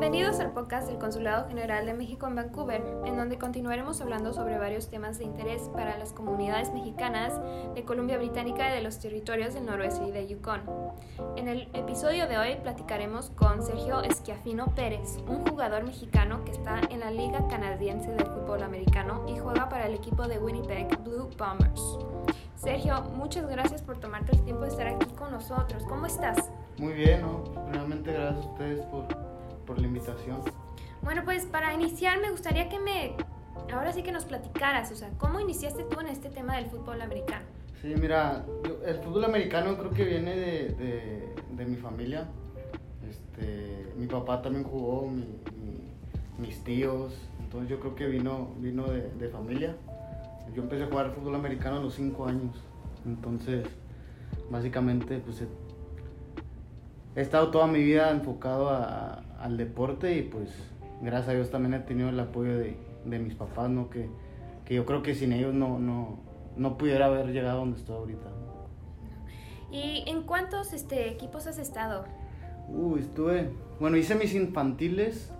Bienvenidos al podcast del Consulado General de México en Vancouver, en donde continuaremos hablando sobre varios temas de interés para las comunidades mexicanas de Columbia Británica y de los territorios del noroeste y de Yukon. En el episodio de hoy platicaremos con Sergio Esquiafino Pérez, un jugador mexicano que está en la Liga Canadiense de Fútbol Americano y juega para el equipo de Winnipeg Blue Bombers. Sergio, muchas gracias por tomarte el tiempo de estar aquí con nosotros. ¿Cómo estás? Muy bien, ¿no? Realmente gracias a ustedes por, por la invitación. Bueno, pues para iniciar me gustaría que me, ahora sí que nos platicaras, o sea, ¿cómo iniciaste tú en este tema del fútbol americano? Sí, mira, yo- el fútbol americano creo que viene de, de- de mi familia. Este, mi papá también jugó, mi- mi- mis tíos, entonces yo creo que vino, vino de, de familia. Yo empecé a jugar fútbol americano a los 5 años, entonces básicamente pues he, he estado toda mi vida enfocado a- al deporte y pues gracias a Dios también he tenido el apoyo de, de mis papás, ¿no? Que, que yo creo que sin ellos no, no, no pudiera haber llegado donde estoy ahorita. ¿Y en cuántos este, equipos has estado? Uy, estuve, bueno, hice mis infantiles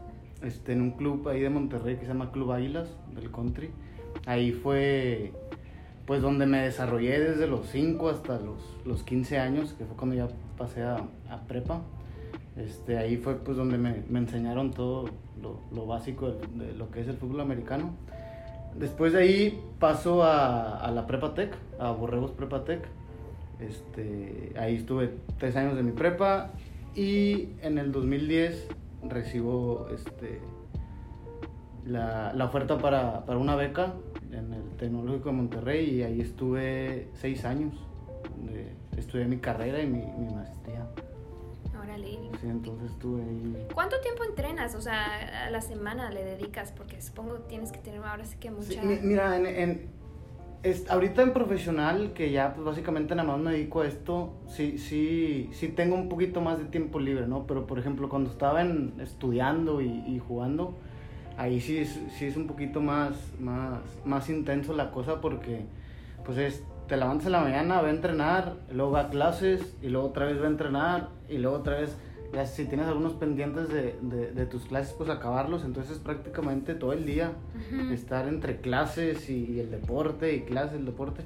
este, en un club ahí de Monterrey que se llama Club Águilas del Country. Ahí fue pues donde me desarrollé desde los 5 hasta los, los 15 años, que fue cuando ya pasé a, a prepa. Este, ahí fue pues donde me, me enseñaron todo lo, lo básico de, lo que es el fútbol americano. Después de ahí paso a, a la Prepa Tech, a Borregos Prepa Tech. Este, ahí estuve tres años de mi prepa y en el 2010 recibo este, la, la oferta para, para una beca en el Tecnológico de Monterrey y ahí estuve seis años. donde estudié mi carrera y mi maestría. Órale. Sí, entonces estuve ahí. ¿Cuánto tiempo entrenas? O sea, a la semana le dedicas, porque supongo que tienes que tener ahora sí que Sí, mucha... mi- mira, en, en- es- ahorita en profesional, que ya pues básicamente nada más me dedico a esto, sí, sí, sí tengo un poquito más de tiempo libre, ¿no? Pero por ejemplo, cuando estaba en, estudiando y, y jugando, ahí sí sí es un poquito más, más, más intenso la cosa porque pues es, te levantas en la mañana, va a entrenar, luego va a clases y luego otra vez va a entrenar y luego otra vez, ya si tienes algunos pendientes de, de, de tus clases, pues acabarlos, entonces prácticamente todo el día Ujú. estar entre clases y, el deporte y clases, el deporte.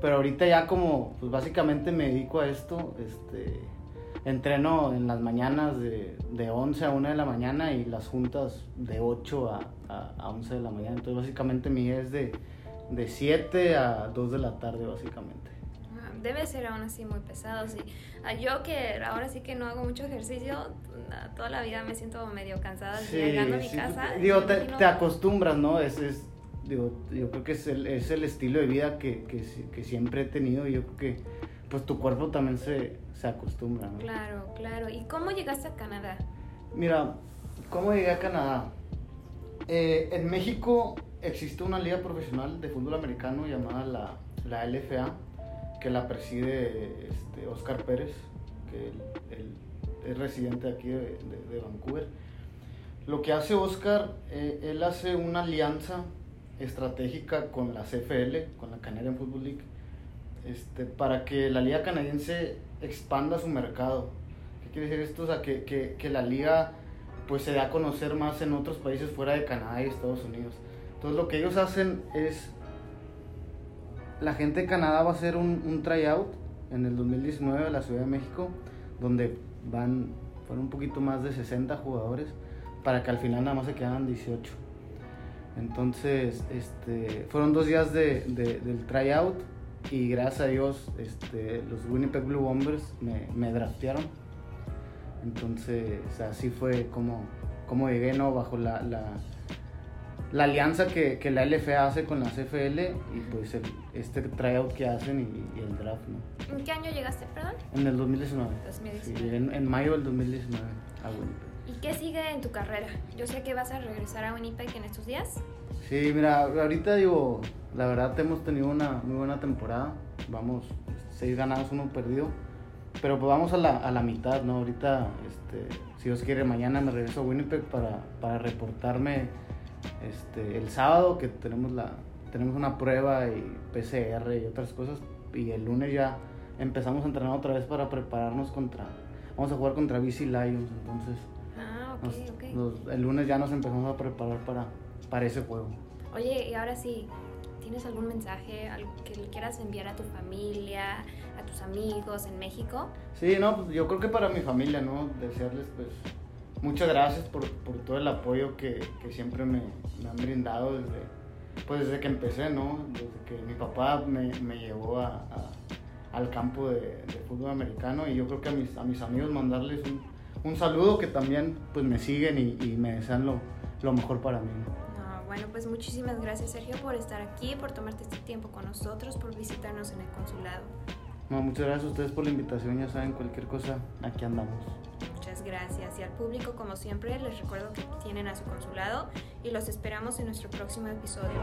Pero ahorita ya como, pues básicamente me dedico a esto, este, entreno en las mañanas de, de 11 a 1 de la mañana y las juntas de 8 a, a, a 11 de la mañana. Entonces básicamente mi es de, de 7 a 2 de la tarde básicamente. Ah, Debe ser aún así muy pesado, sí. Ah, Yo que ahora sí que no hago mucho ejercicio, ah, toda la vida me siento medio cansada llegando a mi sí, casa. Digo, te, imagino- te acostumbras, ¿no? Es, es, digo, yo creo que es el, es el estilo de vida que, que, que siempre he tenido y yo creo que pues tu cuerpo también se, se acostumbra, ¿no? Claro, claro. ¿Y cómo llegaste a Canadá? Mira, ¿cómo llegué a Canadá? Eh, en México existe una liga profesional de fútbol americano llamada la, la LFA, que la preside este, Oscar Pérez, que él, él es residente aquí de, de- de Vancouver. Lo que hace Oscar, eh, él hace una alianza estratégica con la CFL, con la Canadian Football League, este, para que la liga canadiense expanda su mercado. ¿Qué quiere decir esto? O sea, que, que, que la liga pues se dé a conocer más en otros países fuera de Canadá y Estados Unidos. Entonces lo que ellos hacen es, la gente de Canadá va a hacer un, tryout en el 2019 a la Ciudad de México, donde van, fueron un poquito más de 60 jugadores, para que al final nada más se quedaran 18. Entonces, este, fueron dos días de, de- del tryout y gracias a Dios este, los Winnipeg Blue Bombers me, me draftearon. Entonces, así fue como, como llegué, ¿no? Bajo la, la alianza que, que la LFA hace con la CFL y pues el- este tryout que hacen y, y el draft, ¿no? ¿En qué año llegaste, perdón? En el 2019. 2019. Sí, en, en mayo del 2019 a Winnipeg. ¿Y qué sigue en tu carrera? Yo sé que vas a regresar a Winnipeg en estos días. Sí, mira, ahorita digo, la verdad hemos tenido una muy buena temporada. Vamos, seis ganados, uno perdido. Pero pues vamos a la, a la mitad, ¿no? Ahorita, este, si Dios quiere, mañana me regreso a Winnipeg para, para reportarme este, el sábado, que tenemos, la, tenemos una prueba y PCR y otras cosas. Y el lunes ya empezamos a entrenar otra vez para prepararnos contra... Vamos a jugar contra BC Lions, entonces... Ah, Ok, ok. Nos- el lunes ya nos empezamos a preparar para, para ese juego. Oye, y ahora sí, ¿tienes algún mensaje algo que le quieras enviar a tu familia, a tus amigos en México? Sí, no, pues yo creo que para mi familia, ¿no? Desearles, pues, muchas gracias por, por todo el apoyo que, que siempre me, me han brindado desde, pues, desde que empecé, ¿no? Desde que mi papá me, me llevó a, a- al campo de, de fútbol americano y yo creo que a mis, a mis amigos mandarles un, un saludo que también, pues, me siguen y, y me desean lo, lo mejor para mí, ¿no? No, bueno, pues muchísimas gracias Sergio por estar aquí, por tomarte este tiempo con nosotros, por visitarnos en el consulado. No, muchas gracias a ustedes por la invitación, ya saben, cualquier cosa, aquí andamos. Gracias. Y al público, como siempre, les recuerdo que tienen a su consulado y los esperamos en nuestro próximo episodio.